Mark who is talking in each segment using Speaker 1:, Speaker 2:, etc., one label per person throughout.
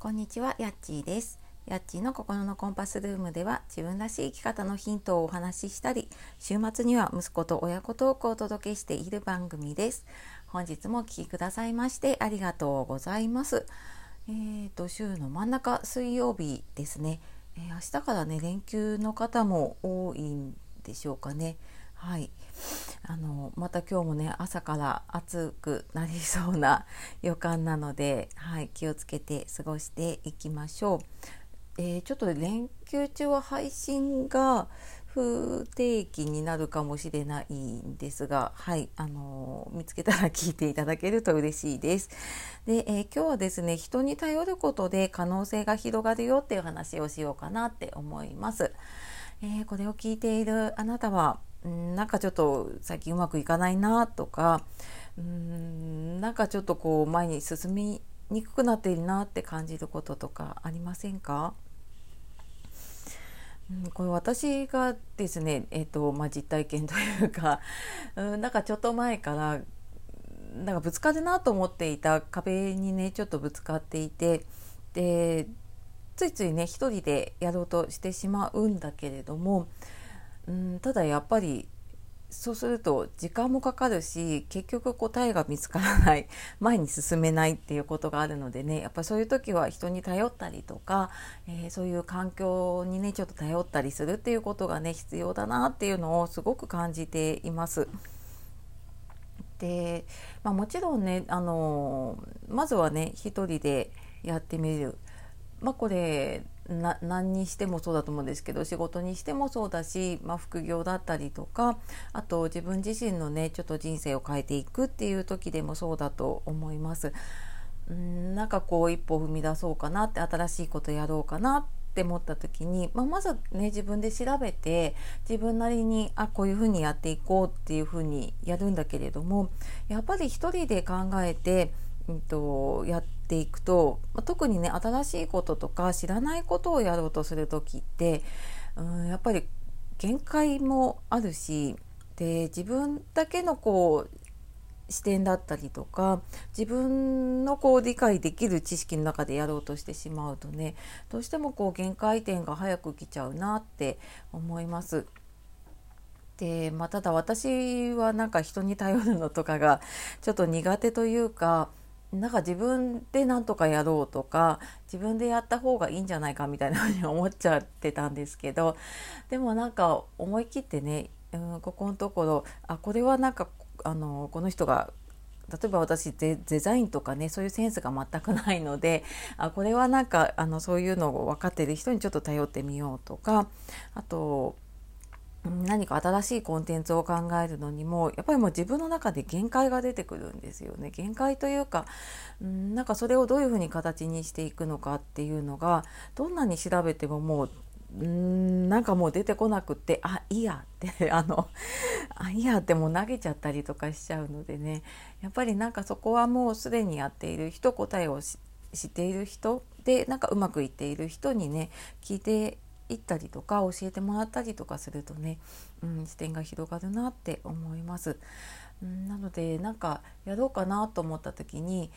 Speaker 1: こんにちは、やっちーです。やっちーの心のコンパスルームでは自分らしい生き方のヒントをお話ししたり、週末には息子と親子トークをお届けしている番組です。本日もお聴きくださいましてありがとうございます。えーと、週の真ん中水曜日ですね。えー明日からね、連休の方も多いんでしょうかね。はい。あのまた今日もね朝から暑くなりそうな予感なので、はい、気をつけて過ごしていきましょう。えーちょっと連休中は配信が不定期になるかもしれないんですが、はい、あの見つけたら聞いていただけると嬉しいです。で、えー今日はですね、人に頼ることで可能性が広がるよっていう話をしようかなって思います。えーこれを聞いているあなたは、なんかちょっと最近うまくいかないなとか、うんなんかちょっとこう前に進みにくくなっているなって感じることとかありませんか？これ私がですね、えーとまあ、実体験というか、うん、なんかちょっと前からなんかぶつかるなと思っていた壁にねちょっとぶつかっていてでついついね一人でやろうとしてしまうんだけれども、うん、ただやっぱりそうすると時間もかかるし結局答えが見つからない 前に進めないっていうことがあるのでねやっぱそういう時は人に頼ったりとか、えーそういう環境にねちょっと頼ったりするっていうことがね必要だなっていうのをすごく感じています。で、まあ、もちろんねあのまずはね一人でやってみる。まあ、これな何にしてもそうだと思うんですけど仕事にしてもそうだし、まあ、副業だったりとかあと自分自身のねちょっと人生を変えていくっていう時でもそうだと思います。うんなんかこう一歩踏み出そうかなって新しいことやろうかなって思った時に、まあ、まずね自分で調べて自分なりにあこういうふうにやっていこうっていうふうにやるんだけれどもやっぱり一人で考えて、うん、とやってていくと、ま特にね新しいこととか知らないことをやろうとする時って、うん、やっぱり限界もあるしで自分だけのこう視点だったりとか自分のこう理解できる知識の中でやろうとしてしまうとねどうしてもこう限界点が早く来ちゃうなって思います。でまあ、ただ私はなんか人に頼るのとかがちょっと苦手というかなんか自分で何とかやろうとか自分でやった方がいいんじゃないかみたいなふうに思っちゃってたんですけどでもなんか思い切ってね、うん、ここのところあこれはなんかあのこの人が例えば私デデザインとかねそういうセンスが全くないのであこれはなんかあのそういうのを分かってる人にちょっと頼ってみようとかあと何か新しいコンテンツを考えるのにもやっぱりもう自分の中で限界が出てくるんですよね。限界というかうんなんかそれをどういうふうに形にしていくのかっていうのがどんなに調べてももううんなんかもう出てこなくってあいいやって あのあいいやってもう投げちゃったりとかしちゃうのでね。やっぱりなんかそこはもうすでにやっている人答えを知っている人でなんかうまくいっている人にね聞いていったりとか教えてもらったりとかするとね、うん、視点が広がるなって思います。うん、なのでなんかやろうかなと思った時に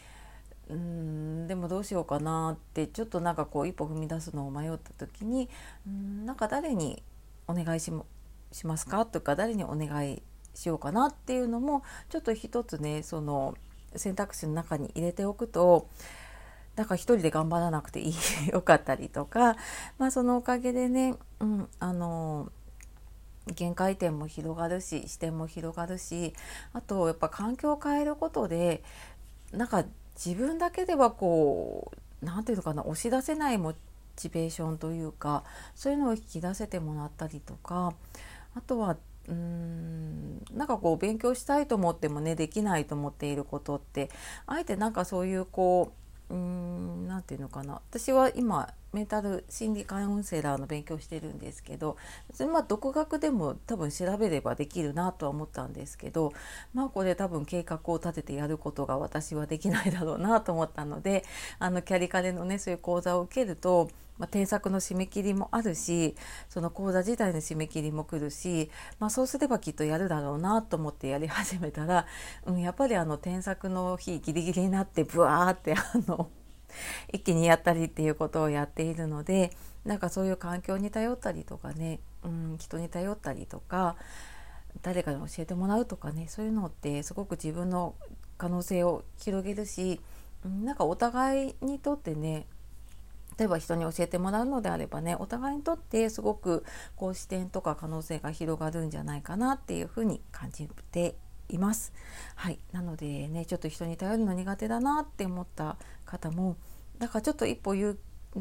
Speaker 1: うんでもどうしようかなってちょっとなんかこう一歩踏み出すのを迷った時にうんなんか誰にお願いしもしますかとか誰にお願いしようかなっていうのもちょっと一つねその選択肢の中に入れておくとだから一人で頑張らなくていいよかったりとか、まあ、そのおかげでね、うん、あの限界点も広がるし視点も広がるしあとやっぱ環境を変えることでなんか自分だけではこう何ていうのかな押し出せないモチベーションというかそういうのを引き出せてもらったりとか。あとはうーんなんかこう勉強したいと思ってもねできないと思っていることってあえてなんかそういうこううーんなんていうのかな。私は今メンタル心理カウンセラーの勉強してるんですけど別にまあ独学でも多分調べればできるなとは思ったんですけどまあこれ多分計画を立ててやることが私はできないだろうなと思ったのであのキャリカレのねそういう講座を受けると、まあ、添削の締め切りもあるしその講座自体の締め切りも来るし、まあ、そうすればきっとやるだろうなと思ってやり始めたら、うん、やっぱりあの添削の日ギリギリになってブワーって あの一気にやったりっていうことをやっているのでなんかそういう環境に頼ったりとかね、うん、人に頼ったりとか誰かに教えてもらうとかねそういうのってすごく自分の可能性を広げるしなんかお互いにとってね例えば人に教えてもらうのであればねお互いにとってすごくこう視点とか可能性が広がるんじゃないかなっていうふうに感じています。はい、なのでねちょっと人に頼るの苦手だなって思った方もだからちょっと一歩勇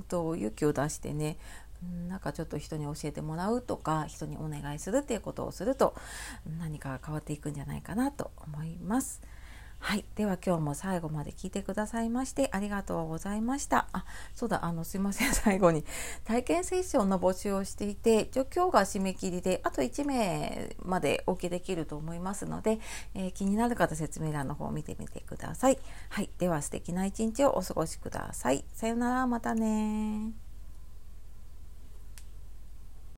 Speaker 1: と勇気を出してねなんかちょっと人に教えてもらうとか人にお願いするっていうことをすると何か変わっていくんじゃないかなと思います。はい。では今日も最後まで聞いてくださいましてありがとうございました。あ、そうだ、あの、すいません。最後に体験セッションの募集をしていて、今日が締め切りで、あと1名までお受けできると思いますので、えー、気になる方説明欄の方を見てみてください。はい。では素敵な一日をお過ごしください。さようなら、またね